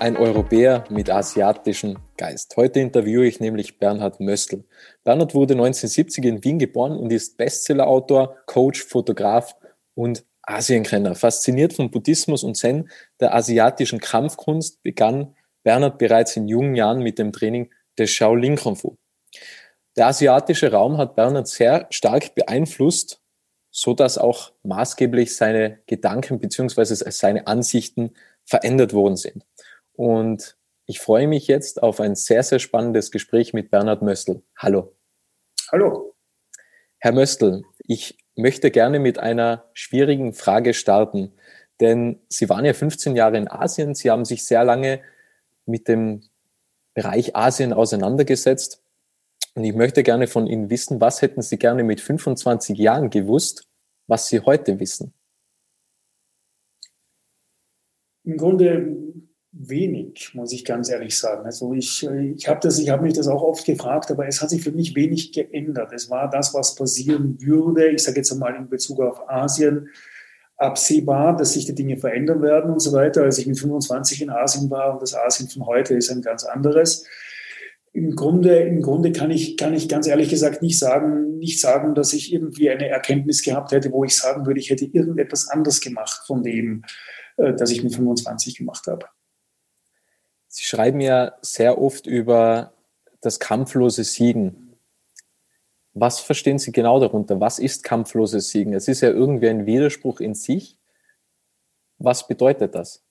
ein Europäer mit asiatischem Geist. Heute interviewe ich nämlich Bernhard Möstl. Bernhard wurde 1970 in Wien geboren und ist Bestsellerautor, Coach, Fotograf und Asienkenner. Fasziniert vom Buddhismus und Zen, der asiatischen Kampfkunst, begann Bernhard bereits in jungen Jahren mit dem Training des Shaolin Kung Fu. Der asiatische Raum hat Bernhard sehr stark beeinflusst, so dass auch maßgeblich seine Gedanken beziehungsweise seine Ansichten verändert worden sind. Und ich freue mich jetzt auf ein sehr, sehr spannendes Gespräch mit Bernhard Möstl. Hallo. Hallo. Herr Möstl, ich möchte gerne mit einer schwierigen Frage starten, denn Sie waren ja 15 Jahre in Asien, Sie haben sich sehr lange mit dem Bereich Asien auseinandergesetzt. Und ich möchte gerne von Ihnen wissen, was hätten Sie gerne mit 25 Jahren gewusst, was Sie heute wissen? Im Grunde wenig, muss ich ganz ehrlich sagen. Also ich, das, ich habe mich das auch oft gefragt, aber es hat sich für mich wenig geändert. Es war das, was passieren würde. Ich sage jetzt einmal in Bezug auf Asien absehbar, dass sich die Dinge verändern werden und so weiter. Als ich mit 25 in Asien war und das Asien von heute ist ein ganz anderes. Im Grunde, im Grunde kann ich, kann ich ganz ehrlich gesagt nicht sagen, nicht sagen, dass ich irgendwie eine Erkenntnis gehabt hätte, wo ich sagen würde, ich hätte irgendetwas anders gemacht von dem, äh, das ich mit 25 gemacht habe. Sie schreiben ja sehr oft über das kampflose Siegen. Was verstehen Sie genau darunter? Was ist kampfloses Siegen? Es ist ja irgendwie ein Widerspruch in sich. Was bedeutet das?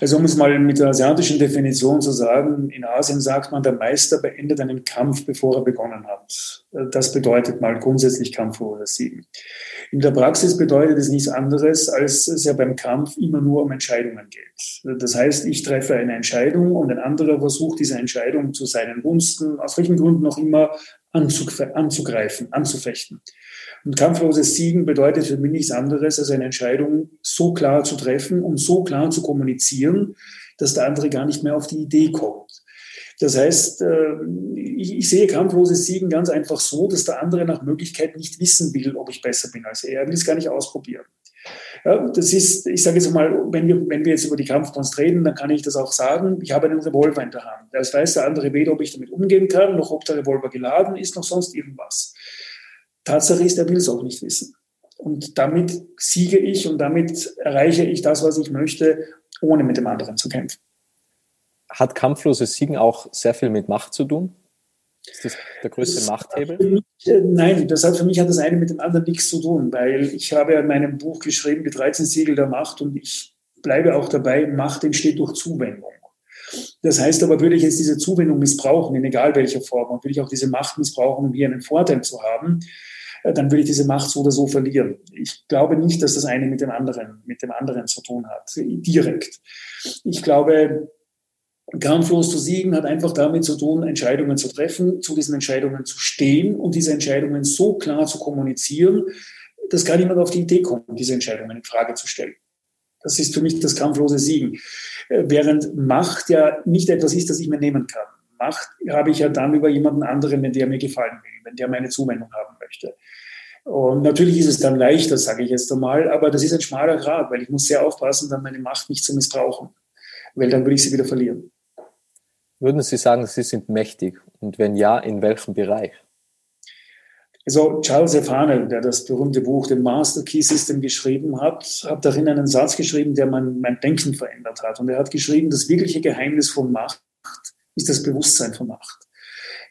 Also um es mal mit der asiatischen Definition zu sagen, in Asien sagt man, der Meister beendet einen Kampf, bevor er begonnen hat. Das bedeutet mal grundsätzlich Kampf oder Siegen. In der Praxis bedeutet es nichts anderes, als es ja beim Kampf immer nur um Entscheidungen geht. Das heißt, ich treffe eine Entscheidung und ein anderer versucht, diese Entscheidung zu seinen Gunsten, aus welchen Gründen auch immer, anzugreifen, anzufechten. Und kampfloses Siegen bedeutet für mich nichts anderes, als eine Entscheidung so klar zu treffen und so klar zu kommunizieren, dass der andere gar nicht mehr auf die Idee kommt. Das heißt, äh, ich sehe kampfloses Siegen ganz einfach so, dass der andere nach Möglichkeit nicht wissen will, ob ich besser bin als er. Er will es gar nicht ausprobieren. Das ist, ich sage jetzt mal, wenn wir, wenn wir jetzt über die Kampfkunst reden, dann kann ich das auch sagen. Ich habe einen Revolver in der Hand. Das weiß der andere weder, ob ich damit umgehen kann, noch ob der Revolver geladen ist, noch sonst irgendwas. Tatsache ist, er will es auch nicht wissen. Und damit siege ich und damit erreiche ich das, was ich möchte, ohne mit dem anderen zu kämpfen. Hat kampfloses Siegen auch sehr viel mit Macht zu tun? Ist das der größte das Machthebel? Mich, äh, nein, das hat für mich hat das eine mit dem anderen nichts zu tun, weil ich habe ja in meinem Buch geschrieben, die 13 Siegel der Macht und ich bleibe auch dabei, Macht entsteht durch Zuwendung. Das heißt aber, würde ich jetzt diese Zuwendung missbrauchen, in egal welcher Form, und würde ich auch diese Macht missbrauchen, um hier einen Vorteil zu haben, äh, dann würde ich diese Macht so oder so verlieren. Ich glaube nicht, dass das eine mit dem anderen, mit dem anderen zu tun hat, direkt. Ich glaube, kampflos zu siegen hat einfach damit zu tun, Entscheidungen zu treffen, zu diesen Entscheidungen zu stehen und diese Entscheidungen so klar zu kommunizieren, dass gar niemand auf die Idee kommt, diese Entscheidungen in Frage zu stellen. Das ist für mich das kampflose Siegen. Äh, während Macht ja nicht etwas ist, das ich mir nehmen kann. Macht habe ich ja dann über jemanden anderen, wenn der mir gefallen will, wenn der meine Zuwendung haben möchte. Und natürlich ist es dann leichter, sage ich jetzt einmal, aber das ist ein schmaler Grad, weil ich muss sehr aufpassen, dann meine Macht nicht zu missbrauchen, weil dann würde ich sie wieder verlieren. Würden Sie sagen, Sie sind mächtig? Und wenn ja, in welchem Bereich? Also Charles F. Hanel, der das berühmte Buch The Master Key System geschrieben hat, hat darin einen Satz geschrieben, der mein, mein Denken verändert hat. Und er hat geschrieben, das wirkliche Geheimnis von Macht ist das Bewusstsein von Macht.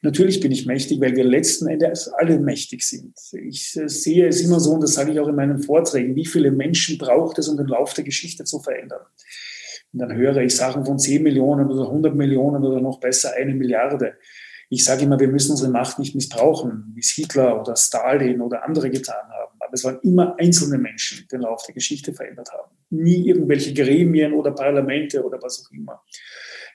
Natürlich bin ich mächtig, weil wir letzten Endes alle mächtig sind. Ich äh, sehe es immer so, und das sage ich auch in meinen Vorträgen, wie viele Menschen braucht es, um den Lauf der Geschichte zu verändern. Und dann höre ich Sachen von 10 Millionen oder 100 Millionen oder noch besser eine Milliarde. Ich sage immer, wir müssen unsere Macht nicht missbrauchen, wie es Hitler oder Stalin oder andere getan haben. Aber es waren immer einzelne Menschen, die den Lauf der Geschichte verändert haben. Nie irgendwelche Gremien oder Parlamente oder was auch immer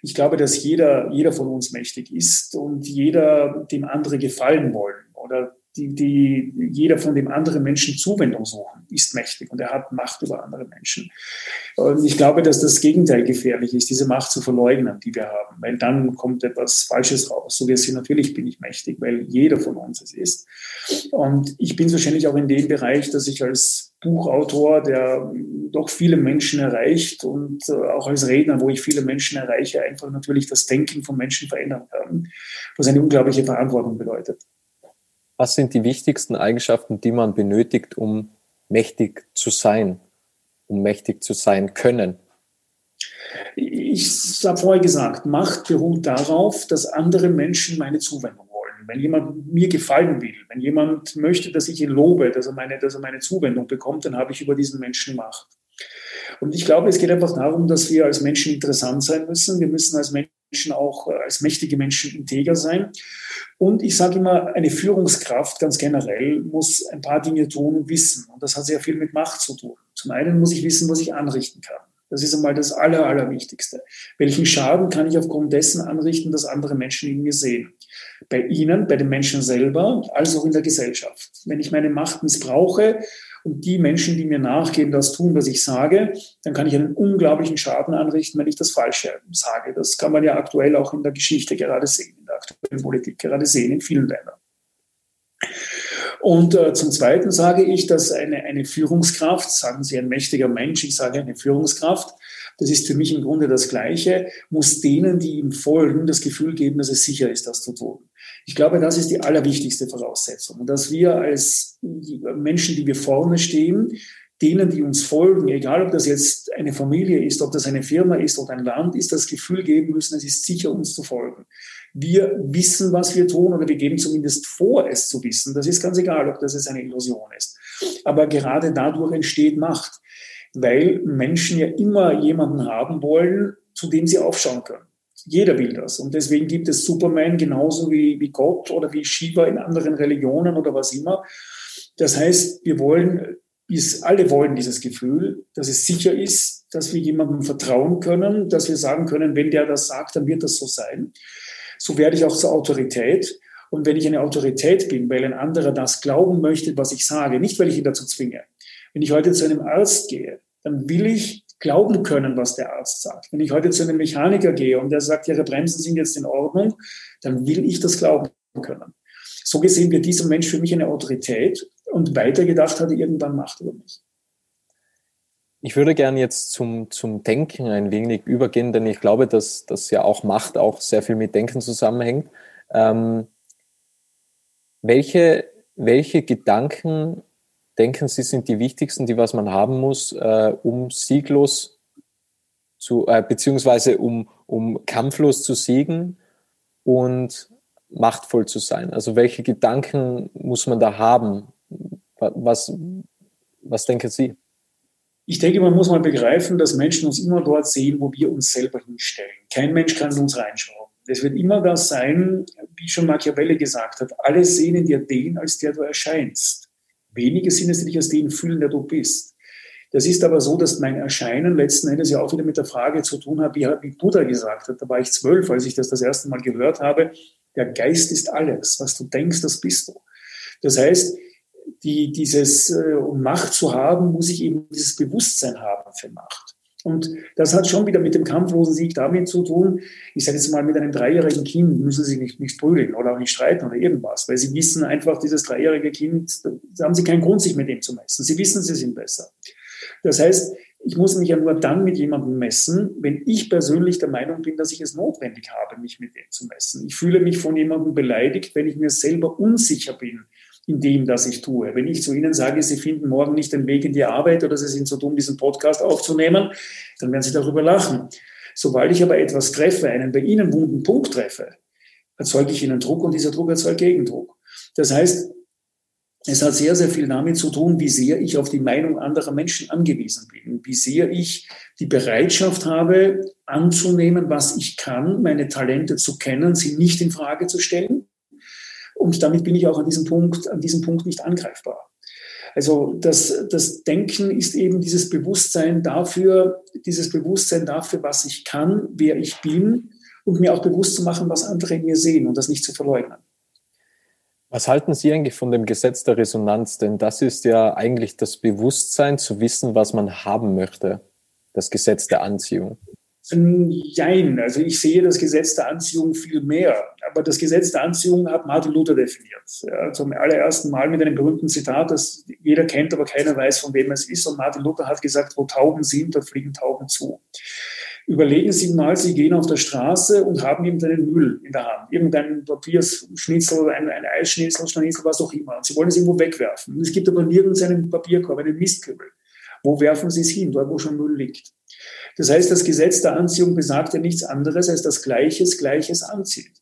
ich glaube, dass jeder, jeder von uns mächtig ist und jeder dem andere gefallen wollen oder die, die, jeder von dem anderen Menschen Zuwendung suchen, ist mächtig und er hat Macht über andere Menschen. Und ich glaube, dass das Gegenteil gefährlich ist, diese Macht zu verleugnen, die wir haben, weil dann kommt etwas Falsches raus. So wie es hier natürlich bin ich mächtig, weil jeder von uns es ist. Und ich bin wahrscheinlich auch in dem Bereich, dass ich als Buchautor, der doch viele Menschen erreicht und äh, auch als Redner, wo ich viele Menschen erreiche, einfach natürlich das Denken von Menschen verändern kann, was eine unglaubliche Verantwortung bedeutet. Was sind die wichtigsten Eigenschaften, die man benötigt, um mächtig zu sein, um mächtig zu sein können? Ich habe vorher gesagt, Macht beruht darauf, dass andere Menschen meine Zuwendung wollen. Wenn jemand mir gefallen will, wenn jemand möchte, dass ich ihn lobe, dass er meine, dass er meine Zuwendung bekommt, dann habe ich über diesen Menschen Macht. Und ich glaube, es geht einfach darum, dass wir als Menschen interessant sein müssen. Wir müssen als Menschen auch äh, als mächtige Menschen integer sein. Und ich sage immer, eine Führungskraft ganz generell muss ein paar Dinge tun und wissen. Und das hat sehr viel mit Macht zu tun. Zum einen muss ich wissen, was ich anrichten kann. Das ist einmal das Aller, Allerwichtigste. Welchen Schaden kann ich aufgrund dessen anrichten, dass andere Menschen in mir sehen? Bei Ihnen, bei den Menschen selber, als auch in der Gesellschaft. Wenn ich meine Macht missbrauche und die Menschen, die mir nachgehen, das tun, was ich sage, dann kann ich einen unglaublichen Schaden anrichten, wenn ich das Falsche sage. Das kann man ja aktuell auch in der Geschichte gerade sehen, in der aktuellen Politik gerade sehen, in vielen Ländern. Und äh, zum Zweiten sage ich, dass eine, eine Führungskraft, sagen Sie ein mächtiger Mensch, ich sage eine Führungskraft, das ist für mich im Grunde das Gleiche, muss denen, die ihm folgen, das Gefühl geben, dass es sicher ist, das zu tun. Ich glaube, das ist die allerwichtigste Voraussetzung, dass wir als Menschen, die wir vorne stehen, denen, die uns folgen, egal ob das jetzt eine Familie ist, ob das eine Firma ist oder ein Land ist, das Gefühl geben müssen, es ist sicher, uns zu folgen. Wir wissen, was wir tun oder wir geben zumindest vor, es zu wissen. Das ist ganz egal, ob das jetzt eine Illusion ist. Aber gerade dadurch entsteht Macht, weil Menschen ja immer jemanden haben wollen, zu dem sie aufschauen können. Jeder will das. Und deswegen gibt es Superman genauso wie, wie Gott oder wie Shiva in anderen Religionen oder was immer. Das heißt, wir wollen, wir alle wollen dieses Gefühl, dass es sicher ist, dass wir jemandem vertrauen können, dass wir sagen können, wenn der das sagt, dann wird das so sein. So werde ich auch zur Autorität. Und wenn ich eine Autorität bin, weil ein anderer das glauben möchte, was ich sage, nicht weil ich ihn dazu zwinge. Wenn ich heute zu einem Arzt gehe, dann will ich glauben können, was der Arzt sagt. Wenn ich heute zu einem Mechaniker gehe und der sagt, Ihre Bremsen sind jetzt in Ordnung, dann will ich das glauben können. So gesehen wird dieser Mensch für mich eine Autorität und weitergedacht hat er irgendwann Macht über mich. Ich würde gerne jetzt zum, zum Denken ein wenig übergehen, denn ich glaube, dass das ja auch Macht auch sehr viel mit Denken zusammenhängt. Ähm, welche, welche Gedanken denken Sie, sind die wichtigsten, die was man haben muss, äh, um sieglos zu, äh, beziehungsweise um, um kampflos zu siegen und machtvoll zu sein? Also welche Gedanken muss man da haben? Was, was denken Sie? Ich denke, man muss mal begreifen, dass Menschen uns immer dort sehen, wo wir uns selber hinstellen. Kein Mensch kann in uns reinschauen. Es wird immer das sein, wie schon Machiavelli gesagt hat, alle sehen in dir den, als der du erscheinst. Wenige sind es, die dich als den fühlen, der du bist. Das ist aber so, dass mein Erscheinen letzten Endes ja auch wieder mit der Frage zu tun hat, wie, wie Buddha gesagt hat. Da war ich zwölf, als ich das das erste Mal gehört habe. Der Geist ist alles. Was du denkst, das bist du. Das heißt, die, dieses, äh, um Macht zu haben, muss ich eben dieses Bewusstsein haben für Macht. Und das hat schon wieder mit dem kampflosen Sieg damit zu tun. Ich sage jetzt mal, mit einem dreijährigen Kind müssen sie nicht, nicht prügeln oder auch nicht streiten oder irgendwas, weil sie wissen einfach, dieses dreijährige Kind, da haben sie keinen Grund, sich mit dem zu messen. Sie wissen, sie sind besser. Das heißt, ich muss mich ja nur dann mit jemandem messen, wenn ich persönlich der Meinung bin, dass ich es notwendig habe, mich mit dem zu messen. Ich fühle mich von jemandem beleidigt, wenn ich mir selber unsicher bin, in dem, das ich tue. Wenn ich zu Ihnen sage, Sie finden morgen nicht den Weg in die Arbeit oder Sie sind so dumm, diesen Podcast aufzunehmen, dann werden Sie darüber lachen. Sobald ich aber etwas treffe, einen bei Ihnen wunden Punkt treffe, erzeuge ich Ihnen Druck und dieser Druck erzeugt Gegendruck. Das heißt, es hat sehr, sehr viel damit zu tun, wie sehr ich auf die Meinung anderer Menschen angewiesen bin, wie sehr ich die Bereitschaft habe, anzunehmen, was ich kann, meine Talente zu kennen, sie nicht in Frage zu stellen. Und damit bin ich auch an diesem Punkt, an diesem Punkt nicht angreifbar. Also das, das Denken ist eben dieses Bewusstsein dafür, dieses Bewusstsein dafür, was ich kann, wer ich bin und mir auch bewusst zu machen, was andere in mir sehen und das nicht zu verleugnen. Was halten Sie eigentlich von dem Gesetz der Resonanz? Denn das ist ja eigentlich das Bewusstsein zu wissen, was man haben möchte. Das Gesetz der Anziehung. Jein, also ich sehe das Gesetz der Anziehung viel mehr. Aber das Gesetz der Anziehung hat Martin Luther definiert. Ja, zum allerersten Mal mit einem berühmten Zitat, das jeder kennt, aber keiner weiß, von wem es ist. Und Martin Luther hat gesagt, wo Tauben sind, da fliegen Tauben zu. Überlegen Sie mal, Sie gehen auf der Straße und haben irgendeinen Müll in der Hand, irgendein Papierschnitzel, ein, ein Eisschnitzel, Schnitzel, was auch immer. Und Sie wollen es irgendwo wegwerfen. Es gibt aber nirgends einen Papierkorb, einen Mistkübel. Wo werfen Sie es hin? Dort, wo schon Müll liegt. Das heißt, das Gesetz der Anziehung besagt ja nichts anderes, als dass Gleiches Gleiches anzieht.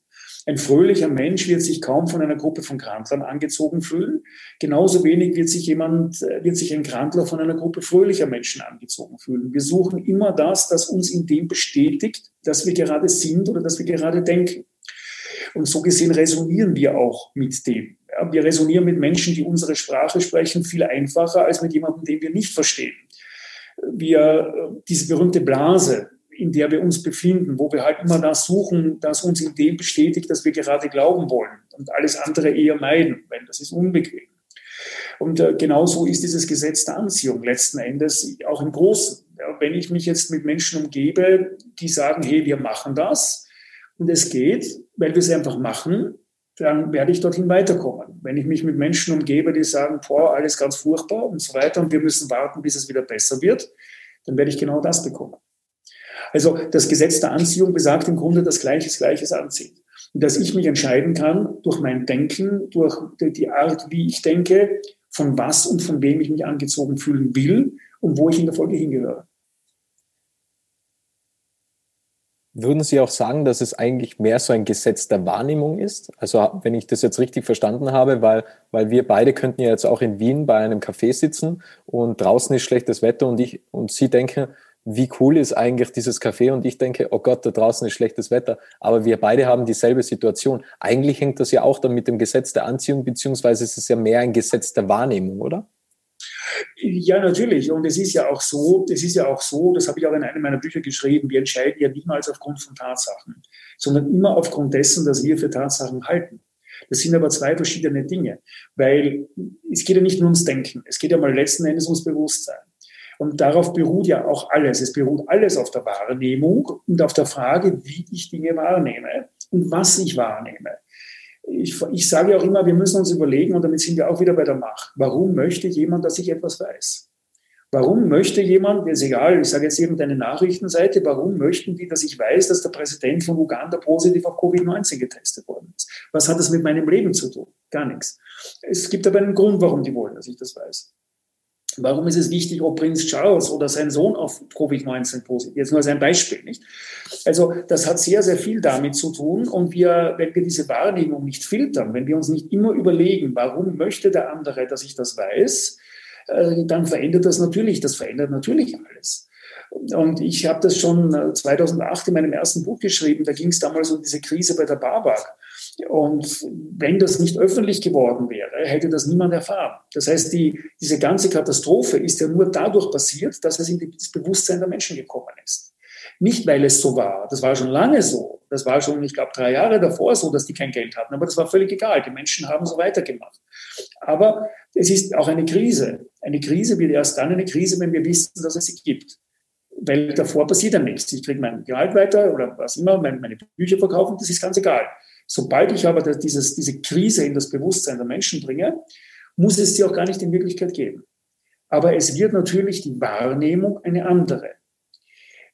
Ein fröhlicher Mensch wird sich kaum von einer Gruppe von Krantlern angezogen fühlen. Genauso wenig wird sich jemand, wird sich ein Krantler von einer Gruppe fröhlicher Menschen angezogen fühlen. Wir suchen immer das, das uns in dem bestätigt, dass wir gerade sind oder dass wir gerade denken. Und so gesehen resonieren wir auch mit dem. Wir resonieren mit Menschen, die unsere Sprache sprechen, viel einfacher als mit jemandem, den wir nicht verstehen. Wir, äh, diese berühmte Blase, in der wir uns befinden, wo wir halt immer das suchen, das uns in dem bestätigt, dass wir gerade glauben wollen und alles andere eher meiden, weil das ist unbequem. Und äh, genauso ist dieses Gesetz der Anziehung letzten Endes auch im Großen. Ja, wenn ich mich jetzt mit Menschen umgebe, die sagen, hey, wir machen das und es geht, weil wir es einfach machen, dann werde ich dorthin weiterkommen. Wenn ich mich mit Menschen umgebe, die sagen, boah, alles ganz furchtbar und so weiter und wir müssen warten, bis es wieder besser wird, dann werde ich genau das bekommen. Also das Gesetz der Anziehung besagt im Grunde, dass Gleiches Gleiches anzieht. Und dass ich mich entscheiden kann durch mein Denken, durch die Art, wie ich denke, von was und von wem ich mich angezogen fühlen will und wo ich in der Folge hingehöre. Würden Sie auch sagen, dass es eigentlich mehr so ein Gesetz der Wahrnehmung ist? Also wenn ich das jetzt richtig verstanden habe, weil, weil wir beide könnten ja jetzt auch in Wien bei einem Café sitzen und draußen ist schlechtes Wetter und ich und Sie denken, wie cool ist eigentlich dieses Café und ich denke, oh Gott, da draußen ist schlechtes Wetter, aber wir beide haben dieselbe Situation. Eigentlich hängt das ja auch dann mit dem Gesetz der Anziehung, beziehungsweise ist es ja mehr ein Gesetz der Wahrnehmung, oder? Ja, natürlich. Und es ist ja auch so, es ist ja auch so, das habe ich auch in einem meiner Bücher geschrieben, wir entscheiden ja niemals aufgrund von Tatsachen, sondern immer aufgrund dessen, dass wir für Tatsachen halten. Das sind aber zwei verschiedene Dinge, weil es geht ja nicht nur ums Denken, es geht ja mal letzten Endes ums Bewusstsein. Und darauf beruht ja auch alles. Es beruht alles auf der Wahrnehmung und auf der Frage, wie ich Dinge wahrnehme und was ich wahrnehme. Ich, ich sage auch immer, wir müssen uns überlegen, und damit sind wir auch wieder bei der Macht, warum möchte jemand, dass ich etwas weiß? Warum möchte jemand, ist egal, ich sage jetzt irgendeine Nachrichtenseite, warum möchten die, dass ich weiß, dass der Präsident von Uganda positiv auf Covid-19 getestet worden ist? Was hat das mit meinem Leben zu tun? Gar nichts. Es gibt aber einen Grund, warum die wollen, dass ich das weiß. Warum ist es wichtig, ob Prinz Charles oder sein Sohn auf Covid-19 positiv? Jetzt nur als ein Beispiel, nicht? Also, das hat sehr, sehr viel damit zu tun. Und wir, wenn wir diese Wahrnehmung nicht filtern, wenn wir uns nicht immer überlegen, warum möchte der andere, dass ich das weiß, äh, dann verändert das natürlich, das verändert natürlich alles. Und ich habe das schon 2008 äh, in meinem ersten Buch geschrieben. Da ging es damals um diese Krise bei der Babak. Und wenn das nicht öffentlich geworden wäre, hätte das niemand erfahren. Das heißt, die, diese ganze Katastrophe ist ja nur dadurch passiert, dass es in das Bewusstsein der Menschen gekommen ist. Nicht, weil es so war. Das war schon lange so. Das war schon, ich glaube, drei Jahre davor so, dass die kein Geld hatten. Aber das war völlig egal. Die Menschen haben so weitergemacht. Aber es ist auch eine Krise. Eine Krise wird erst dann eine Krise, wenn wir wissen, dass es sie gibt. Weil davor passiert dann nichts. Ich kriege mein Gehalt weiter oder was immer, meine Bücher verkaufen, das ist ganz egal. Sobald ich aber dieses, diese Krise in das Bewusstsein der Menschen bringe, muss es sie auch gar nicht in Wirklichkeit geben. Aber es wird natürlich die Wahrnehmung eine andere.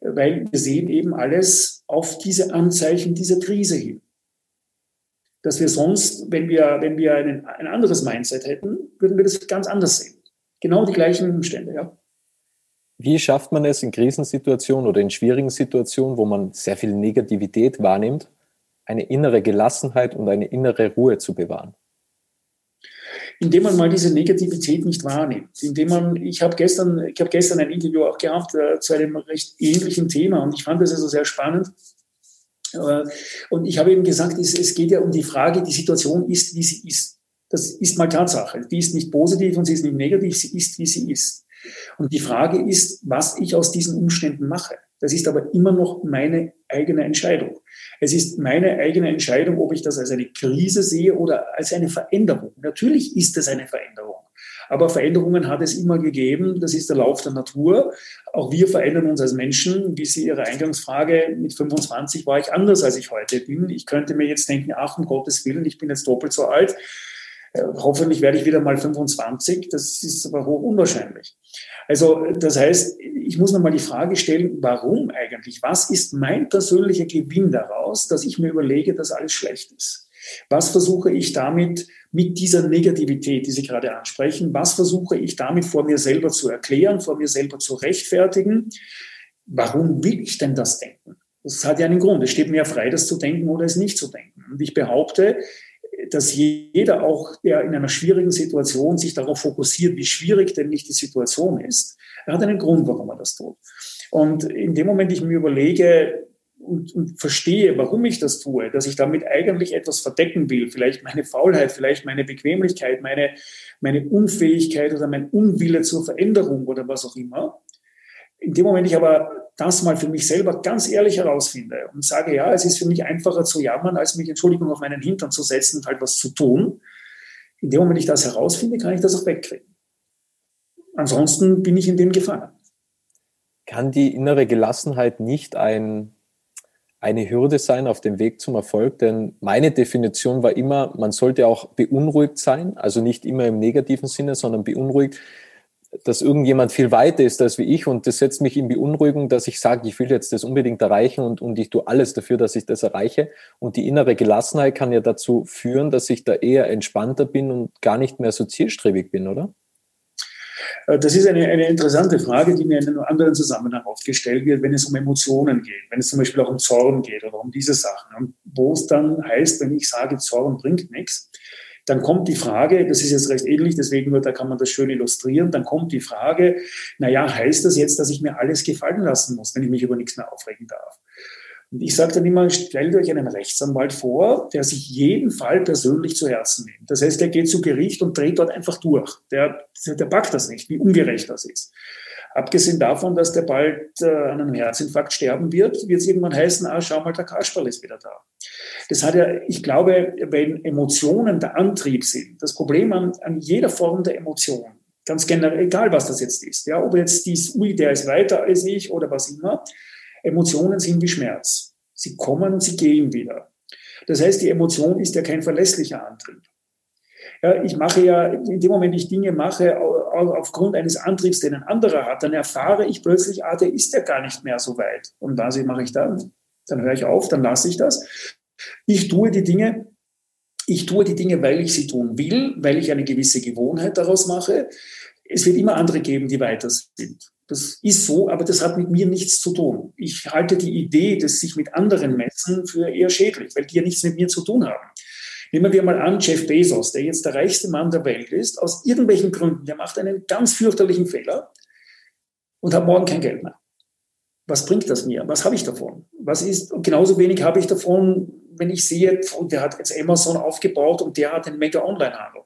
Weil wir sehen eben alles auf diese Anzeichen dieser Krise hin. Dass wir sonst, wenn wir, wenn wir ein, ein anderes Mindset hätten, würden wir das ganz anders sehen. Genau die gleichen Umstände, ja. Wie schafft man es in Krisensituationen oder in schwierigen Situationen, wo man sehr viel Negativität wahrnimmt, eine innere Gelassenheit und eine innere Ruhe zu bewahren? Indem man mal diese Negativität nicht wahrnimmt. Indem man, ich habe gestern, ich habe gestern ein Interview auch gehabt äh, zu einem recht ähnlichen Thema und ich fand das also sehr spannend. Äh, und ich habe eben gesagt, es, es geht ja um die Frage, die Situation ist, wie sie ist. Das ist mal Tatsache. Die ist nicht positiv und sie ist nicht negativ, sie ist, wie sie ist. Und die Frage ist, was ich aus diesen Umständen mache. Das ist aber immer noch meine eigene Entscheidung. Es ist meine eigene Entscheidung, ob ich das als eine Krise sehe oder als eine Veränderung. Natürlich ist es eine Veränderung. Aber Veränderungen hat es immer gegeben. Das ist der Lauf der Natur. Auch wir verändern uns als Menschen. Wie Sie Ihre Eingangsfrage mit 25 war ich anders, als ich heute bin. Ich könnte mir jetzt denken, ach, um Gottes Willen, ich bin jetzt doppelt so alt. Äh, hoffentlich werde ich wieder mal 25. Das ist aber hoch unwahrscheinlich. Also das heißt, ich muss mir mal die Frage stellen, warum eigentlich? Was ist mein persönlicher Gewinn daraus, dass ich mir überlege, dass alles schlecht ist? Was versuche ich damit mit dieser Negativität, die Sie gerade ansprechen, was versuche ich damit vor mir selber zu erklären, vor mir selber zu rechtfertigen? Warum will ich denn das denken? Das hat ja einen Grund. Es steht mir frei, das zu denken oder es nicht zu denken. Und ich behaupte, dass jeder auch, der in einer schwierigen Situation sich darauf fokussiert, wie schwierig denn nicht die Situation ist, er hat einen Grund, warum er das tut. Und in dem Moment, ich mir überlege und, und verstehe, warum ich das tue, dass ich damit eigentlich etwas verdecken will, vielleicht meine Faulheit, vielleicht meine Bequemlichkeit, meine, meine Unfähigkeit oder mein Unwille zur Veränderung oder was auch immer. In dem Moment ich aber das mal für mich selber ganz ehrlich herausfinde und sage, ja, es ist für mich einfacher zu jammern, als mich, Entschuldigung, auf meinen Hintern zu setzen und halt was zu tun. In dem Moment, ich das herausfinde, kann ich das auch wegkriegen. Ansonsten bin ich in dem gefangen. Kann die innere Gelassenheit nicht ein, eine Hürde sein auf dem Weg zum Erfolg? Denn meine Definition war immer, man sollte auch beunruhigt sein, also nicht immer im negativen Sinne, sondern beunruhigt dass irgendjemand viel weiter ist als wie ich und das setzt mich in Beunruhigung, dass ich sage, ich will jetzt das unbedingt erreichen und, und ich tue alles dafür, dass ich das erreiche. Und die innere Gelassenheit kann ja dazu führen, dass ich da eher entspannter bin und gar nicht mehr so zielstrebig bin, oder? Äh, das ist eine, eine interessante Frage, die mir in einem anderen Zusammenhang oft gestellt wird, wenn es um Emotionen geht, wenn es zum Beispiel auch um Zorn geht oder um diese Sachen. Und wo es dann heißt, wenn ich sage, Zorn bringt nichts, dann kommt die Frage, das ist jetzt recht ähnlich, deswegen da kann man das schön illustrieren, dann kommt die Frage, naja, heißt das jetzt, dass ich mir alles gefallen lassen muss, wenn ich mich über nichts mehr aufregen darf? Und ich sage dann immer, stellt euch einen Rechtsanwalt vor, der sich jeden Fall persönlich zu Herzen nimmt. Das heißt, der geht zu Gericht und dreht dort einfach durch. Der, der packt das nicht, wie ungerecht das ist. Abgesehen davon, dass der bald äh, an einem Herzinfarkt sterben wird, wird es irgendwann heißen, ah, schau mal, der Kasperl ist wieder da. Das hat ja, ich glaube, wenn Emotionen der Antrieb sind, das Problem an, an jeder Form der Emotion, ganz generell, egal was das jetzt ist, ja, ob jetzt dies, ui, der ist weiter als ich oder was immer, Emotionen sind wie Schmerz. Sie kommen sie gehen wieder. Das heißt, die Emotion ist ja kein verlässlicher Antrieb. Ja, ich mache ja, in dem Moment, ich Dinge mache, aufgrund eines Antriebs, den ein anderer hat, dann erfahre ich plötzlich, ah, der ist ja gar nicht mehr so weit. Und was mache ich dann? Dann höre ich auf, dann lasse ich das. Ich tue die Dinge, ich tue die Dinge, weil ich sie tun will, weil ich eine gewisse Gewohnheit daraus mache. Es wird immer andere geben, die weiter sind. Das ist so, aber das hat mit mir nichts zu tun. Ich halte die Idee des sich mit anderen messen für eher schädlich, weil die ja nichts mit mir zu tun haben. Nehmen wir mal an, Jeff Bezos, der jetzt der reichste Mann der Welt ist, aus irgendwelchen Gründen, der macht einen ganz fürchterlichen Fehler und hat morgen kein Geld mehr. Was bringt das mir? Was habe ich davon? Was ist, genauso wenig habe ich davon, wenn ich sehe, der hat jetzt Amazon aufgebaut und der hat einen mega Onlinehandel.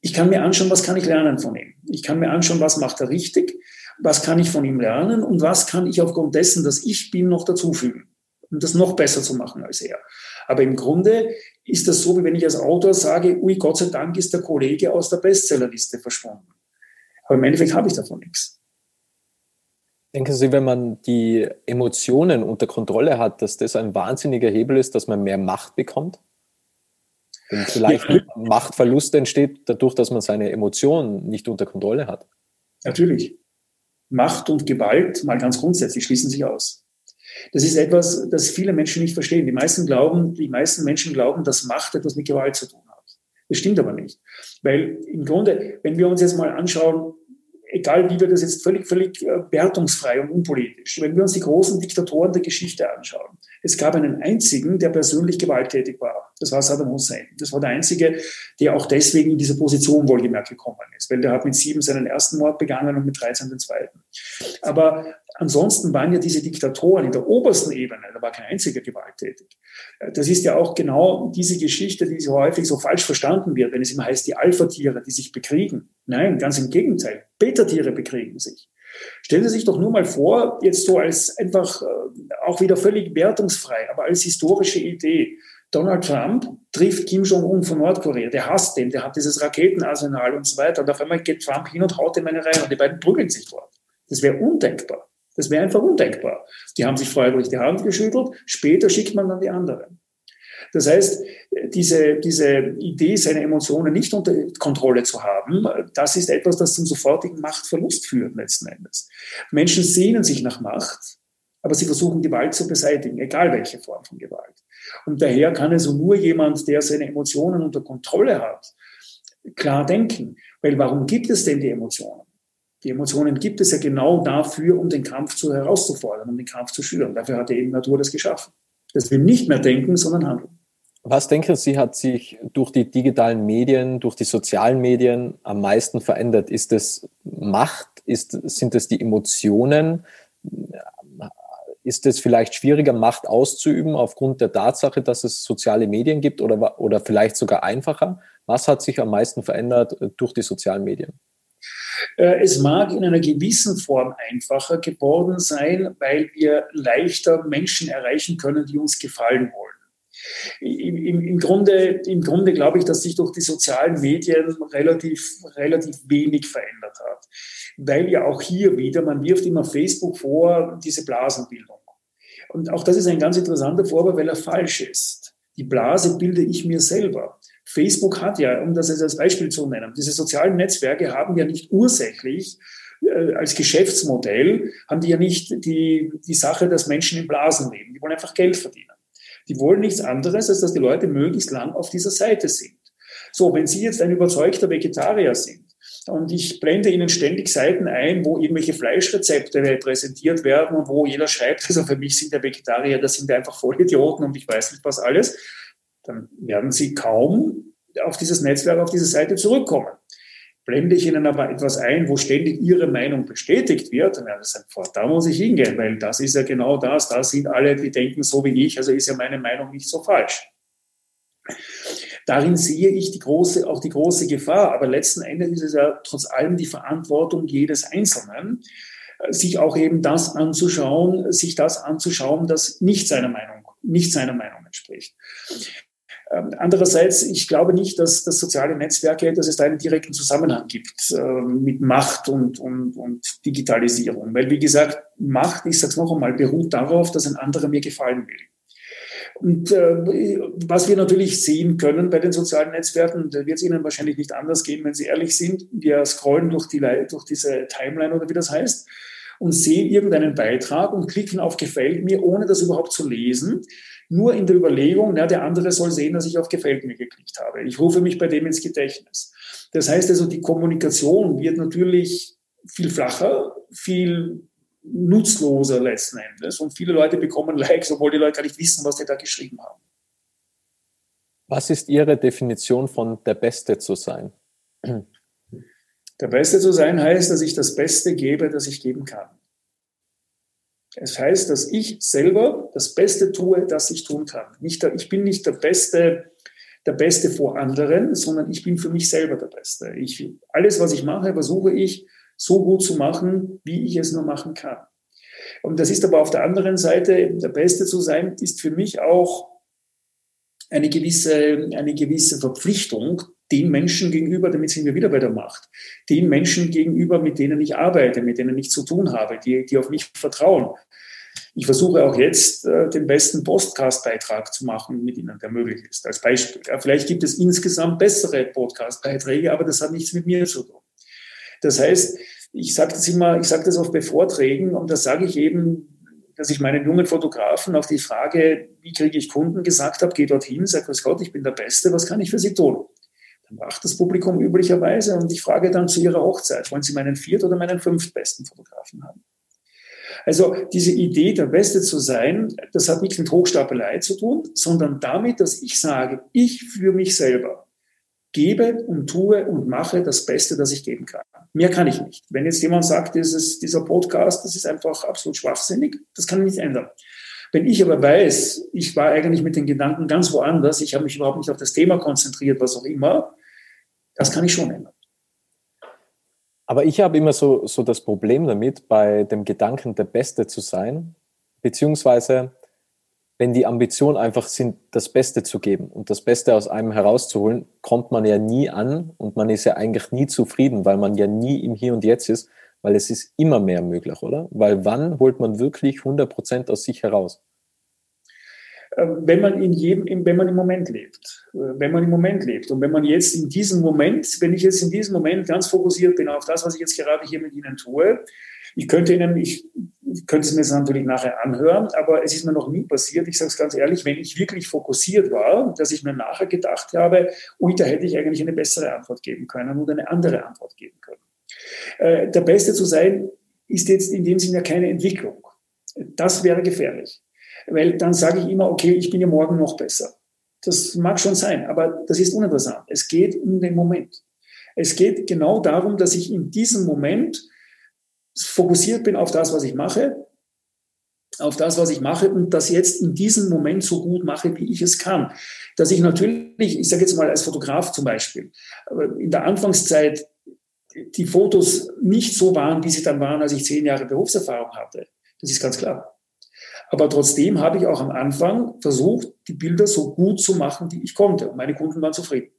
Ich kann mir anschauen, was kann ich lernen von ihm? Ich kann mir anschauen, was macht er richtig? Was kann ich von ihm lernen? Und was kann ich aufgrund dessen, dass ich bin, noch dazufügen? Um das noch besser zu machen als er. Aber im Grunde ist das so, wie wenn ich als Autor sage, ui, Gott sei Dank ist der Kollege aus der Bestsellerliste verschwunden. Aber im Endeffekt habe ich davon nichts. Denken Sie, wenn man die Emotionen unter Kontrolle hat, dass das ein wahnsinniger Hebel ist, dass man mehr Macht bekommt? Wenn vielleicht ja. Machtverlust entsteht dadurch, dass man seine Emotionen nicht unter Kontrolle hat. Natürlich. Macht und Gewalt, mal ganz grundsätzlich, schließen sich aus. Das ist etwas, das viele Menschen nicht verstehen. Die meisten glauben, die meisten Menschen glauben, dass Macht etwas mit Gewalt zu tun hat. Das stimmt aber nicht. Weil im Grunde, wenn wir uns jetzt mal anschauen, egal wie wir das jetzt völlig, völlig äh, wertungsfrei und unpolitisch, wenn wir uns die großen Diktatoren der Geschichte anschauen, es gab einen einzigen, der persönlich gewalttätig war. Das war Saddam Hussein. Das war der einzige, der auch deswegen in diese Position wohlgemerkt gekommen ist, weil der hat mit sieben seinen ersten Mord begangen und mit 13 den zweiten. Aber ansonsten waren ja diese Diktatoren in der obersten Ebene, da war kein einziger gewalttätig. Das ist ja auch genau diese Geschichte, die so häufig so falsch verstanden wird, wenn es immer heißt, die Alpha-Tiere, die sich bekriegen. Nein, ganz im Gegenteil. Beta-Tiere bekriegen sich. Stellen Sie sich doch nur mal vor, jetzt so als einfach äh, auch wieder völlig wertungsfrei, aber als historische Idee. Donald Trump trifft Kim Jong-un von Nordkorea. Der hasst den, der hat dieses Raketenarsenal und so weiter. Und auf einmal geht Trump hin und haut ihm eine rein und die beiden prügeln sich dort. Das wäre undenkbar. Das wäre einfach undenkbar. Die haben sich freiwillig die Hand geschüttelt, später schickt man dann die anderen. Das heißt, diese, diese Idee, seine Emotionen nicht unter Kontrolle zu haben, das ist etwas, das zum sofortigen Machtverlust führt letzten Endes. Menschen sehnen sich nach Macht, aber sie versuchen Gewalt zu beseitigen, egal welche Form von Gewalt. Und daher kann also nur jemand, der seine Emotionen unter Kontrolle hat, klar denken. Weil warum gibt es denn die Emotionen? Die Emotionen gibt es ja genau dafür, um den Kampf zu herauszufordern, um den Kampf zu schüren. Dafür hat eben Natur das geschaffen. Dass wir nicht mehr denken, sondern handeln. Was denken Sie, hat sich durch die digitalen Medien, durch die sozialen Medien am meisten verändert? Ist es Macht? Ist, sind es die Emotionen? Ist es vielleicht schwieriger, Macht auszuüben aufgrund der Tatsache, dass es soziale Medien gibt oder, oder vielleicht sogar einfacher? Was hat sich am meisten verändert äh, durch die sozialen Medien? Äh, es mag in einer gewissen Form einfacher geworden sein, weil wir leichter Menschen erreichen können, die uns gefallen wollen. Im, im, Grunde, Im Grunde glaube ich, dass sich durch die sozialen Medien relativ, relativ wenig verändert hat. Weil ja auch hier wieder, man wirft immer Facebook vor, diese Blasenbildung. Und auch das ist ein ganz interessanter Vorwurf, weil er falsch ist. Die Blase bilde ich mir selber. Facebook hat ja, um das als Beispiel zu nennen, diese sozialen Netzwerke haben ja nicht ursächlich äh, als Geschäftsmodell, haben die ja nicht die, die Sache, dass Menschen in Blasen leben. Die wollen einfach Geld verdienen. Die wollen nichts anderes, als dass die Leute möglichst lang auf dieser Seite sind. So, wenn Sie jetzt ein überzeugter Vegetarier sind und ich blende Ihnen ständig Seiten ein, wo irgendwelche Fleischrezepte präsentiert werden und wo jeder schreibt, also für mich sind der Vegetarier, das sind einfach Vollidioten und ich weiß nicht was alles, dann werden Sie kaum auf dieses Netzwerk, auf diese Seite zurückkommen. Blende ich Ihnen aber etwas ein, wo ständig Ihre Meinung bestätigt wird, dann werden Sie sagen, da muss ich hingehen, weil das ist ja genau das, da sind alle, die denken so wie ich, also ist ja meine Meinung nicht so falsch. Darin sehe ich die große, auch die große Gefahr, aber letzten Endes ist es ja trotz allem die Verantwortung jedes Einzelnen, sich auch eben das anzuschauen, sich das anzuschauen, das nicht seiner Meinung, nicht seiner Meinung entspricht. Ähm, andererseits, ich glaube nicht, dass, dass soziale Netzwerke, dass es da einen direkten Zusammenhang gibt äh, mit Macht und, und, und Digitalisierung. Weil, wie gesagt, Macht, ich sage es noch einmal, beruht darauf, dass ein anderer mir gefallen will. Und äh, was wir natürlich sehen können bei den sozialen Netzwerken, da wird es Ihnen wahrscheinlich nicht anders gehen, wenn Sie ehrlich sind. Wir scrollen durch, die, durch diese Timeline oder wie das heißt und sehen irgendeinen Beitrag und klicken auf Gefällt mir, ohne das überhaupt zu lesen nur in der Überlegung, na, der andere soll sehen, dass ich auf Gefällt mir geklickt habe. Ich rufe mich bei dem ins Gedächtnis. Das heißt also, die Kommunikation wird natürlich viel flacher, viel nutzloser letzten Endes und viele Leute bekommen Likes, obwohl die Leute gar nicht wissen, was die da geschrieben haben. Was ist Ihre Definition von der Beste zu sein? Der Beste zu sein heißt, dass ich das Beste gebe, das ich geben kann. Es heißt, dass ich selber das Beste tue, das ich tun kann. Nicht der, ich bin nicht der Beste, der Beste vor anderen, sondern ich bin für mich selber der Beste. Ich, alles, was ich mache, versuche ich so gut zu machen, wie ich es nur machen kann. Und das ist aber auf der anderen Seite, der Beste zu sein, ist für mich auch eine gewisse, eine gewisse Verpflichtung den Menschen gegenüber, damit sind wir wieder bei der Macht, den Menschen gegenüber, mit denen ich arbeite, mit denen ich zu tun habe, die, die auf mich vertrauen. Ich versuche auch jetzt äh, den besten Podcast-Beitrag zu machen mit Ihnen, der möglich ist, als Beispiel. Vielleicht gibt es insgesamt bessere Podcast-Beiträge, aber das hat nichts mit mir zu tun. Das heißt, ich sage das immer, ich sage das oft bei Vorträgen und da sage ich eben, dass ich meinen jungen Fotografen auf die Frage, wie kriege ich Kunden, gesagt habe, geh dorthin, sag, was Gott, ich bin der Beste, was kann ich für Sie tun? Wacht das Publikum üblicherweise und ich frage dann zu ihrer Hochzeit, wollen Sie meinen viert- oder meinen fünftbesten Fotografen haben? Also diese Idee, der Beste zu sein, das hat nichts mit Hochstapelei zu tun, sondern damit, dass ich sage, ich für mich selber gebe und tue und mache das Beste, das ich geben kann. Mehr kann ich nicht. Wenn jetzt jemand sagt, dieses, dieser Podcast, das ist einfach absolut schwachsinnig, das kann ich nicht ändern. Wenn ich aber weiß, ich war eigentlich mit den Gedanken ganz woanders, ich habe mich überhaupt nicht auf das Thema konzentriert, was auch immer, das kann ich schon ändern. Aber ich habe immer so, so das Problem damit, bei dem Gedanken, der Beste zu sein, beziehungsweise wenn die Ambition einfach sind, das Beste zu geben und das Beste aus einem herauszuholen, kommt man ja nie an und man ist ja eigentlich nie zufrieden, weil man ja nie im Hier und Jetzt ist, weil es ist immer mehr möglich, oder? Weil wann holt man wirklich 100 Prozent aus sich heraus? Ähm, wenn man in jedem, wenn man im Moment lebt, äh, wenn man im Moment lebt und wenn man jetzt in diesem Moment, wenn ich jetzt in diesem Moment ganz fokussiert bin auf das, was ich jetzt gerade hier mit Ihnen tue, ich könnte Ihnen, ich könnte es mir natürlich nachher anhören, aber es ist mir noch nie passiert, ich sage es ganz ehrlich, wenn ich wirklich fokussiert war, dass ich mir nachher gedacht habe, ui, da hätte ich eigentlich eine bessere Antwort geben können oder eine andere Antwort geben können. Äh, der Beste zu sein, ist jetzt in dem Sinne keine Entwicklung. Das wäre gefährlich. Weil dann sage ich immer, okay, ich bin ja morgen noch besser. Das mag schon sein, aber das ist uninteressant. Es geht um den Moment. Es geht genau darum, dass ich in diesem Moment fokussiert bin auf das, was ich mache, auf das, was ich mache und das jetzt in diesem Moment so gut mache, wie ich es kann. Dass ich natürlich, ich sage jetzt mal als Fotograf zum Beispiel, in der Anfangszeit die Fotos nicht so waren, wie sie dann waren, als ich zehn Jahre Berufserfahrung hatte. Das ist ganz klar. Aber trotzdem habe ich auch am Anfang versucht, die Bilder so gut zu machen, wie ich konnte. Und meine Kunden waren zufrieden.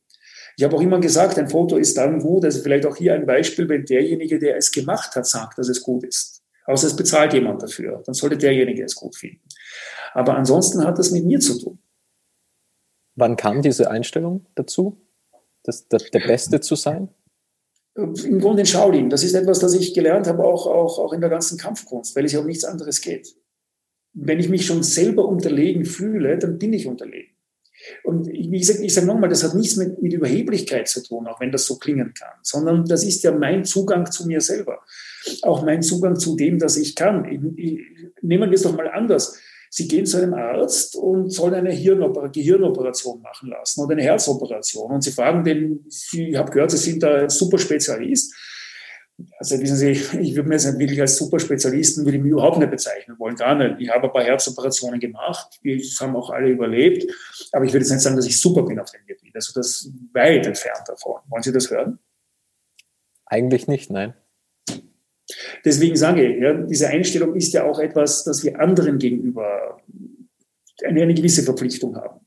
Ich habe auch immer gesagt, ein Foto ist dann gut, also vielleicht auch hier ein Beispiel, wenn derjenige, der es gemacht hat, sagt, dass es gut ist. Außer es bezahlt jemand dafür, dann sollte derjenige es gut finden. Aber ansonsten hat das mit mir zu tun. Wann kam diese Einstellung dazu, das, das, der Beste zu sein? Im Grunde in Shaolin. Das ist etwas, das ich gelernt habe, auch, auch, auch in der ganzen Kampfkunst, weil es ja um nichts anderes geht. Wenn ich mich schon selber unterlegen fühle, dann bin ich unterlegen. Und wie gesagt, ich sage nochmal, das hat nichts mit, mit Überheblichkeit zu tun, auch wenn das so klingen kann, sondern das ist ja mein Zugang zu mir selber. Auch mein Zugang zu dem, dass ich kann. Ich, ich, nehmen wir es doch mal anders. Sie gehen zu einem Arzt und sollen eine Hirnoper Gehirnoperation machen lassen oder eine Herzoperation. Und Sie fragen den, ich habe gehört, Sie sind da ein super Spezialist. Also wissen Sie, ich würde mir jetzt wirklich als Superspezialisten würde ich mich überhaupt nicht bezeichnen wollen, gar nicht. Ich habe ein paar Herzoperationen gemacht, die haben auch alle überlebt, aber ich würde jetzt nicht sagen, dass ich super bin auf dem Gebiet. Also das ist weit entfernt davon. Wollen Sie das hören? Eigentlich nicht, nein. Deswegen sage ich, ja, diese Einstellung ist ja auch etwas, das wir anderen gegenüber eine, eine gewisse Verpflichtung haben.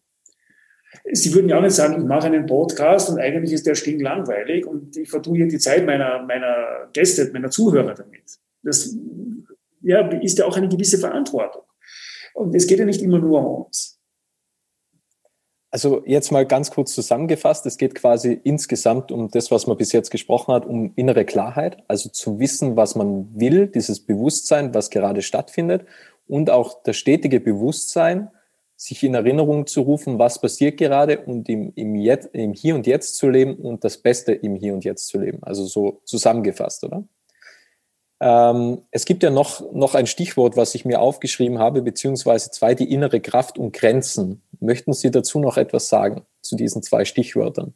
Sie würden ja auch nicht sagen, ich mache einen Podcast und eigentlich ist der stinklangweilig und ich vertue hier die Zeit meiner, meiner Gäste, meiner Zuhörer damit. Das ja, ist ja auch eine gewisse Verantwortung. Und es geht ja nicht immer nur um uns. Also jetzt mal ganz kurz zusammengefasst, es geht quasi insgesamt um das, was man bis jetzt gesprochen hat, um innere Klarheit, also zu wissen, was man will, dieses Bewusstsein, was gerade stattfindet und auch das stetige Bewusstsein, sich in Erinnerung zu rufen, was passiert gerade und im, im, Jetzt, im Hier und Jetzt zu leben und das Beste im Hier und Jetzt zu leben. Also so zusammengefasst, oder? Ähm, es gibt ja noch, noch ein Stichwort, was ich mir aufgeschrieben habe, beziehungsweise zwei, die innere Kraft und Grenzen. Möchten Sie dazu noch etwas sagen zu diesen zwei Stichwörtern?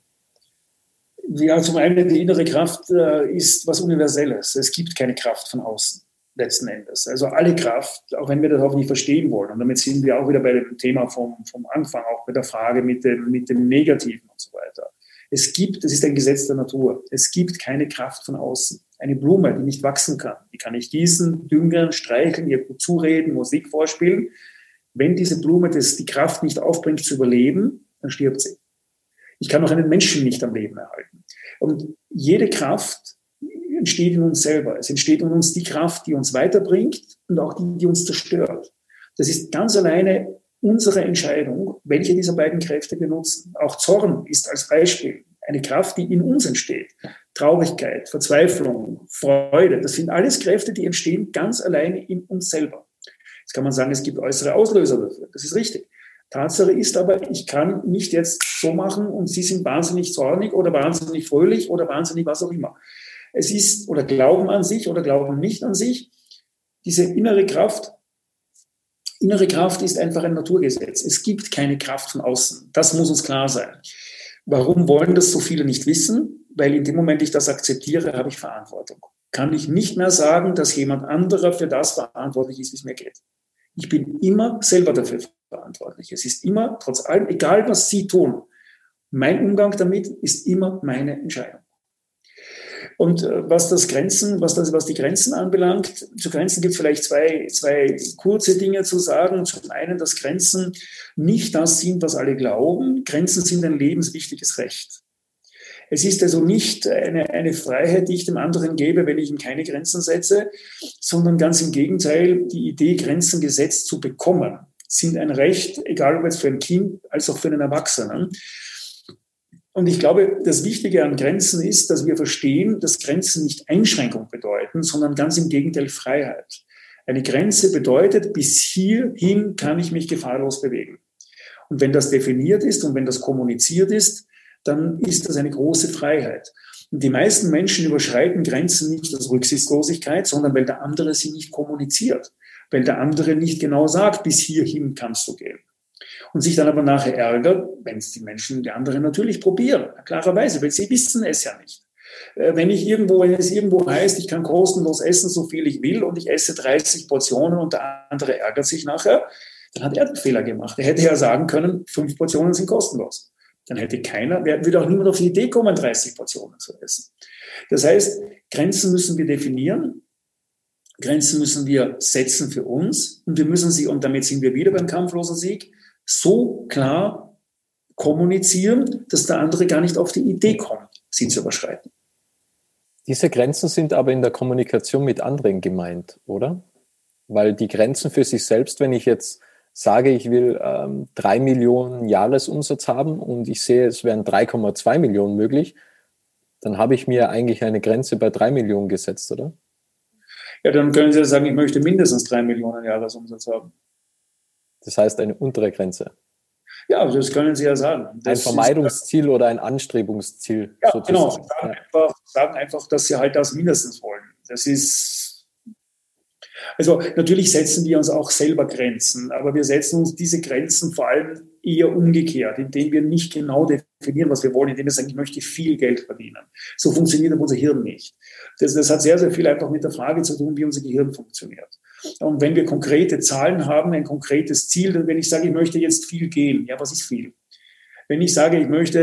Ja, zum einen, die innere Kraft äh, ist was Universelles. Es gibt keine Kraft von außen letzten Endes. Also alle Kraft, auch wenn wir das nicht verstehen wollen. Und damit sind wir auch wieder bei dem Thema vom, vom Anfang, auch bei der Frage mit dem, mit dem Negativen und so weiter. Es gibt, es ist ein Gesetz der Natur, es gibt keine Kraft von außen. Eine Blume, die nicht wachsen kann, die kann ich gießen, düngen, streicheln, ihr zureden, Musik vorspielen. Wenn diese Blume das, die Kraft nicht aufbringt zu überleben, dann stirbt sie. Ich kann auch einen Menschen nicht am Leben erhalten. Und jede Kraft entsteht in uns selber. Es entsteht in uns die Kraft, die uns weiterbringt und auch die, die uns zerstört. Das ist ganz alleine unsere Entscheidung, welche dieser beiden Kräfte benutzen. Auch Zorn ist als Beispiel eine Kraft, die in uns entsteht. Traurigkeit, Verzweiflung, Freude, das sind alles Kräfte, die entstehen ganz alleine in uns selber. Jetzt kann man sagen, es gibt äußere Auslöser dafür. Das ist richtig. Tatsache ist aber, ich kann nicht jetzt so machen und Sie sind wahnsinnig zornig oder wahnsinnig fröhlich oder wahnsinnig was auch immer. Es ist, oder glauben an sich oder glauben nicht an sich, diese innere Kraft, innere Kraft ist einfach ein Naturgesetz. Es gibt keine Kraft von außen. Das muss uns klar sein. Warum wollen das so viele nicht wissen? Weil in dem Moment, ich das akzeptiere, habe ich Verantwortung. Kann ich nicht mehr sagen, dass jemand anderer für das verantwortlich ist, wie es mir geht. Ich bin immer selber dafür verantwortlich. Es ist immer, trotz allem, egal was Sie tun, mein Umgang damit ist immer meine Entscheidung. Und äh, was das Grenzen, was das, was die Grenzen anbelangt, zu Grenzen gibt es vielleicht zwei, zwei kurze Dinge zu sagen. Zum einen, dass Grenzen nicht das sind, was alle glauben. Grenzen sind ein lebenswichtiges Recht. Es ist also nicht eine, eine Freiheit, die ich dem anderen gebe, wenn ich ihm keine Grenzen setze, sondern ganz im Gegenteil, die Idee, Grenzen gesetzt zu bekommen, sind ein Recht, egal ob jetzt für ein Kind als auch für einen Erwachsenen. Und ich glaube, das Wichtige an Grenzen ist, dass wir verstehen, dass Grenzen nicht Einschränkung bedeuten, sondern ganz im Gegenteil Freiheit. Eine Grenze bedeutet, bis hierhin kann ich mich gefahrlos bewegen. Und wenn das definiert ist und wenn das kommuniziert ist, dann ist das eine große Freiheit. Und die meisten Menschen überschreiten Grenzen nicht aus Rücksichtslosigkeit, sondern weil der andere sie nicht kommuniziert, weil der andere nicht genau sagt, bis hierhin kannst du gehen. Und sich dann aber nachher ärgert, wenn es die Menschen, die anderen natürlich probieren, klarerweise, weil sie wissen es ja nicht. Äh, wenn ich irgendwo, wenn es irgendwo heißt, ich kann kostenlos essen, so viel ich will, und ich esse 30 Portionen und der andere ärgert sich nachher, dann hat er den Fehler gemacht. Er hätte ja sagen können, fünf Portionen sind kostenlos dann hätte keiner, würde auch niemand auf die Idee kommen, 30 Portionen zu essen. Das heißt, Grenzen müssen wir definieren, Grenzen müssen wir setzen für uns und wir müssen sie, und damit sind wir wieder beim kampflosen Sieg, so klar kommunizieren, dass der andere gar nicht auf die Idee kommt, sie zu überschreiten. Diese Grenzen sind aber in der Kommunikation mit anderen gemeint, oder? Weil die Grenzen für sich selbst, wenn ich jetzt sage, ich will ähm, 3 Millionen Jahresumsatz haben und ich sehe, es wären 3,2 Millionen möglich, dann habe ich mir eigentlich eine Grenze bei 3 Millionen gesetzt, oder? Ja, dann können Sie ja sagen, ich möchte mindestens 3 Millionen Jahresumsatz haben. Das heißt eine untere Grenze. Ja, das können Sie ja sagen. Das ein Vermeidungsziel ist, oder ein Anstrebungsziel. Ja, sozusagen. genau. Sagen, ja. Einfach, sagen einfach, dass Sie halt das mindestens wollen. Das ist also natürlich setzen wir uns auch selber Grenzen, aber wir setzen uns diese Grenzen vor allem eher umgekehrt, indem wir nicht genau definieren, was wir wollen, indem wir sagen, ich möchte viel Geld verdienen. So funktioniert unser Hirn nicht. Das, das hat sehr, sehr viel einfach mit der Frage zu tun, wie unser Gehirn funktioniert. Und wenn wir konkrete Zahlen haben, ein konkretes Ziel, wenn ich sage, ich möchte jetzt viel gehen, ja, was ist viel? Wenn ich sage, ich möchte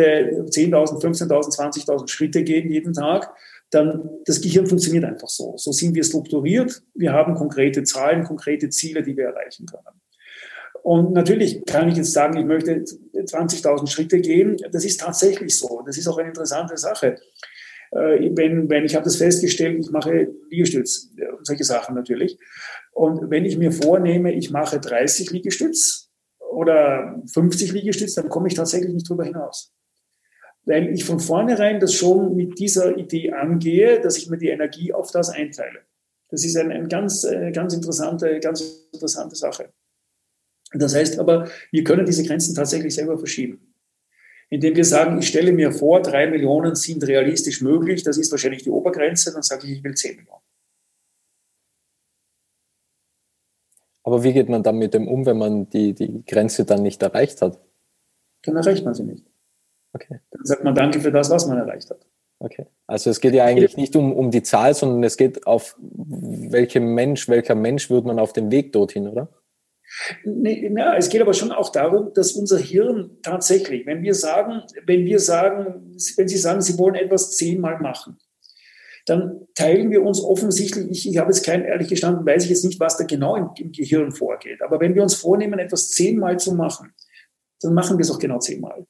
10.000, 15.000, 20.000 Schritte gehen jeden Tag, dann das Gehirn funktioniert einfach so. So sind wir strukturiert. Wir haben konkrete Zahlen, konkrete Ziele, die wir erreichen können. Und natürlich kann ich jetzt sagen, ich möchte 20.000 Schritte gehen. Das ist tatsächlich so. Das ist auch eine interessante Sache. Äh, wenn, wenn ich habe das festgestellt, ich mache Liegestütz, solche Sachen natürlich. Und wenn ich mir vornehme, ich mache 30 Liegestütz oder 50 Liegestütz, dann komme ich tatsächlich nicht drüber hinaus weil ich von vornherein das schon mit dieser Idee angehe, dass ich mir die Energie auf das einteile. Das ist eine, eine ganz, eine ganz interessante, ganz interessante Sache. Das heißt aber, wir können diese Grenzen tatsächlich selber verschieben. Indem wir sagen, ich stelle mir vor, drei Millionen sind realistisch möglich, das ist wahrscheinlich die Obergrenze, dann sage ich, ich will zehn Millionen. Aber wie geht man dann mit dem um, wenn man die, die Grenze dann nicht erreicht hat? Dann erreicht man sie nicht. Okay. Dann sagt man Danke für das, was man erreicht hat. Okay. Also es geht ja eigentlich nicht um, um die Zahl, sondern es geht auf welchem Mensch, welcher Mensch wird man auf dem Weg dorthin, oder? Nee, na, es geht aber schon auch darum, dass unser Hirn tatsächlich, wenn wir sagen, wenn wir sagen, wenn Sie sagen, Sie wollen etwas zehnmal machen, dann teilen wir uns offensichtlich, ich, ich habe jetzt kein, ehrlich gestanden, weiß ich jetzt nicht, was da genau im, im Gehirn vorgeht. Aber wenn wir uns vornehmen, etwas zehnmal zu machen, dann machen wir es auch genau zehnmal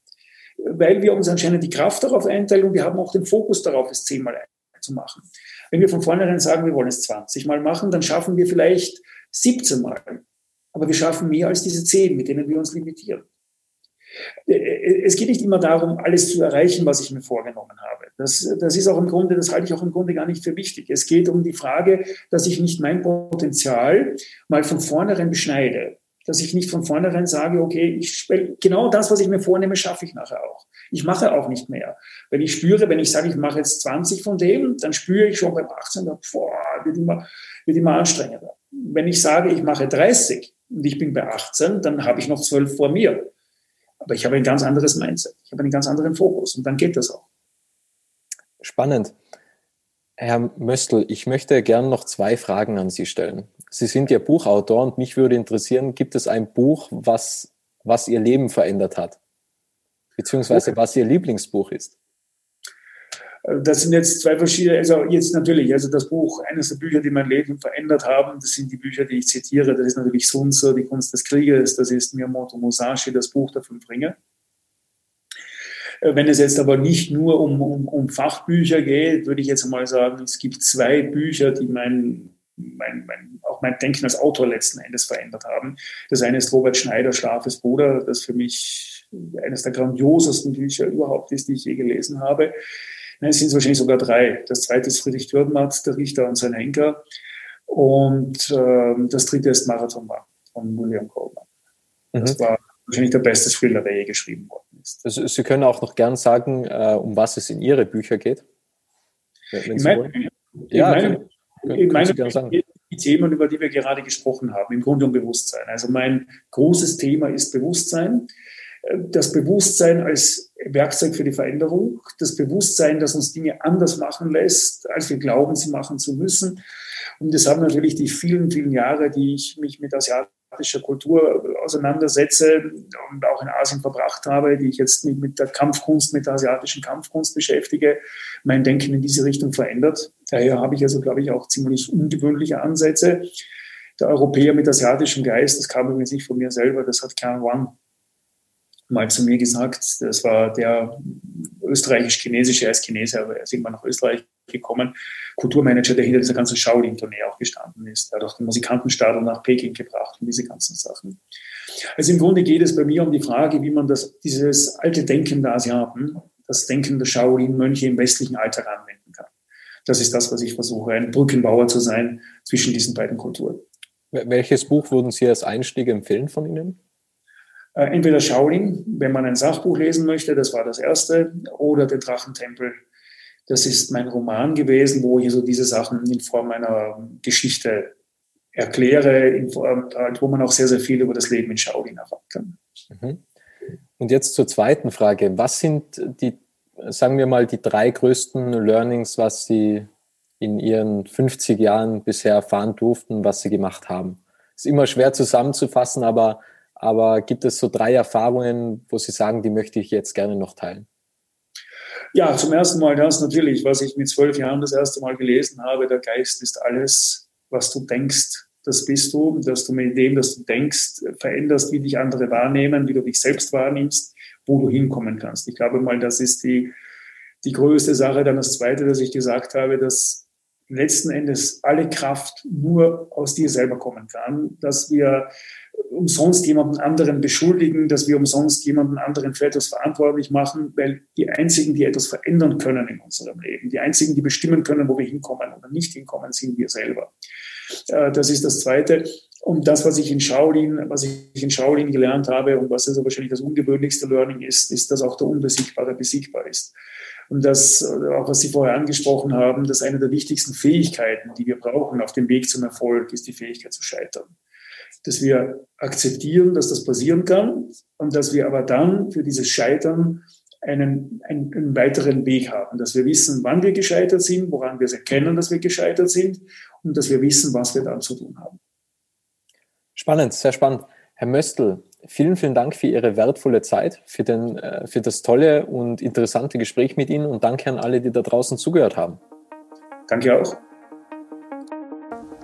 weil wir uns anscheinend die Kraft darauf einteilen und wir haben auch den Fokus darauf, es zehnmal zu machen. Wenn wir von vornherein sagen, wir wollen es 20 Mal machen, dann schaffen wir vielleicht 17 Mal. Aber wir schaffen mehr als diese 10, mit denen wir uns limitieren. Es geht nicht immer darum, alles zu erreichen, was ich mir vorgenommen habe. Das, das ist auch im Grunde, das halte ich auch im Grunde gar nicht für wichtig. Es geht um die Frage, dass ich nicht mein Potenzial mal von vornherein beschneide. dass ich nicht von vornherein sage, okay, ich genau das, was ich mir vornehme, schaffe ich nachher auch. Ich mache auch nicht mehr. Wenn ich spüre, wenn ich sage, ich mache jetzt 20 von dem, dann spüre ich schon beim 18, boah, wird immer, wird immer anstrengender. Wenn ich sage, ich mache 30 und ich bin bei 18, dann habe ich noch 12 vor mir. Aber ich habe ein ganz anderes Mindset. Ich habe einen ganz anderen Fokus und dann geht das auch. Spannend. Herr Möstl, ich möchte gern noch zwei Fragen an Sie stellen. Sie sind ja Buchautor und mich würde interessieren, gibt es ein Buch, was, was Ihr Leben verändert hat? Beziehungsweise was Ihr Lieblingsbuch ist? Das sind jetzt zwei verschiedene, also jetzt natürlich, also das Buch, eines der Bücher, die mein Leben verändert haben, das sind die Bücher, die ich zitiere. Das ist natürlich Sun Tzu, die Kunst des Krieges, das ist Miyamoto Musashi, das Buch der fünf Ringe. Äh, wenn es jetzt aber nicht nur um, um, um Fachbücher geht, würde ich jetzt mal sagen, es gibt zwei Bücher, die mein, mein, mein, auch mein Denken als Autor letzten Endes verändert haben. Das eine ist Robert Schneider, Schlafes Bruder, das für mich eines der grandiosesten Bücher überhaupt ist, die ich je gelesen habe. Nein, es sind wahrscheinlich sogar drei. Das zweite ist Friedrich Dürrenmatt, der Richter und sein Henker. Und ähm, das dritte ist Marathon Mann von William Coleman. Mhm. Das war wahrscheinlich der beste Thriller, der je geschrieben worden ist. Also, Sie können auch noch gern sagen, äh, um was es in Ihre Bücher geht. in Büchern? Ja, in meinen, meinen Büchern die Themen, über die wir gerade gesprochen haben, im Grunde um Bewusstsein. Also mein großes Thema ist Bewusstsein das Bewusstsein als Werkzeug für die Veränderung, das Bewusstsein, das uns Dinge anders machen lässt, als wir glauben, sie machen zu müssen. Und das haben natürlich die vielen, vielen Jahre, die ich mich mit asiatischer Kultur auseinandersetze und auch in Asien verbracht habe, die ich jetzt mit der Kampfkunst, mit der asiatischen Kampfkunst beschäftige, mein Denken in diese Richtung verändert. Daher habe ich also, glaube ich, auch ziemlich ungewöhnliche Ansätze. Der Europäer mit asiatischem Geist, das kam übrigens nicht von mir selber, das hat Karen Wang mal zu mir gesagt, das war der österreichisch-chinesische, er ist Chinese, aber er ist irgendwann nach Österreich gekommen, Kulturmanager, der hinter dieser ganzen Shaolin-Tournee auch gestanden ist. Er hat auch den Musikantenstadel nach Peking gebracht und diese ganzen Sachen. Also im Grunde geht es bei mir um die Frage, wie man das, dieses alte Denken der Asiaten, das Denken der Shaolin-Mönche im westlichen Alltag anwenden kann. Das ist das, was ich versuche, ein Brückenbauer zu sein zwischen diesen beiden Kulturen. Welches Buch würden Sie als Einstieg empfehlen von Ihnen? Äh, entweder Shaolin, wenn man ein Sachbuch lesen möchte, das war das erste, oder den Drachentempel. Das ist mein Roman gewesen, wo ich so diese Sachen in Form einer Geschichte erkläre, Form, halt, wo man auch sehr, sehr viel über das Leben in Shaolin erfahren kann. Mhm. Und jetzt zur zweiten Frage. Was sind die, sagen wir mal, die drei größten Learnings, was Sie in Ihren 50 Jahren bisher erfahren durften, was Sie gemacht haben? Ist immer schwer zusammenzufassen, aber aber gibt es so drei Erfahrungen, wo Sie sagen, die möchte ich jetzt gerne noch teilen? Ja, zum ersten Mal das natürlich, was ich mit zwölf Jahren das erste Mal gelesen habe. Der Geist ist alles, was du denkst, das bist du, dass du mit dem, dass du denkst, veränderst, wie dich andere wahrnehmen, wie du dich selbst wahrnimmst, wo du hinkommen kannst. Ich glaube mal, das ist die, die größte Sache. Dann das Zweite, dass ich gesagt habe, dass letzten Endes alle Kraft nur aus dir selber kommen kann, dass wir umsonst jemanden anderen beschuldigen, dass wir umsonst jemanden anderen für etwas verantwortlich machen, weil die einzigen, die etwas verändern können in unserem Leben, die einzigen, die bestimmen können, wo wir hinkommen oder nicht hinkommen, sind wir selber. Äh, das ist das Zweite. Und das, was ich in Shaolin, was ich in Shaolin gelernt habe und was also wahrscheinlich das ungewöhnlichste Learning ist, ist, dass auch der Unbesiegbare besiegbar ist. Und das, auch was Sie vorher angesprochen haben, dass eine der wichtigsten Fähigkeiten, die wir brauchen auf dem Weg zum Erfolg, ist die Fähigkeit zu scheitern dass wir akzeptieren, dass das passieren kann und dass wir aber dann für dieses Scheitern einen, einen, einen, weiteren Weg haben, dass wir wissen, wann wir gescheitert sind, woran wir es erkennen, dass wir gescheitert sind und dass wir wissen, was wir dann zu tun haben. Spannend, sehr spannend. Herr Möstl, vielen, vielen Dank für Ihre wertvolle Zeit, für, den, äh, für das tolle und interessante Gespräch mit Ihnen und danke an alle, die da draußen zugehört haben. Danke auch.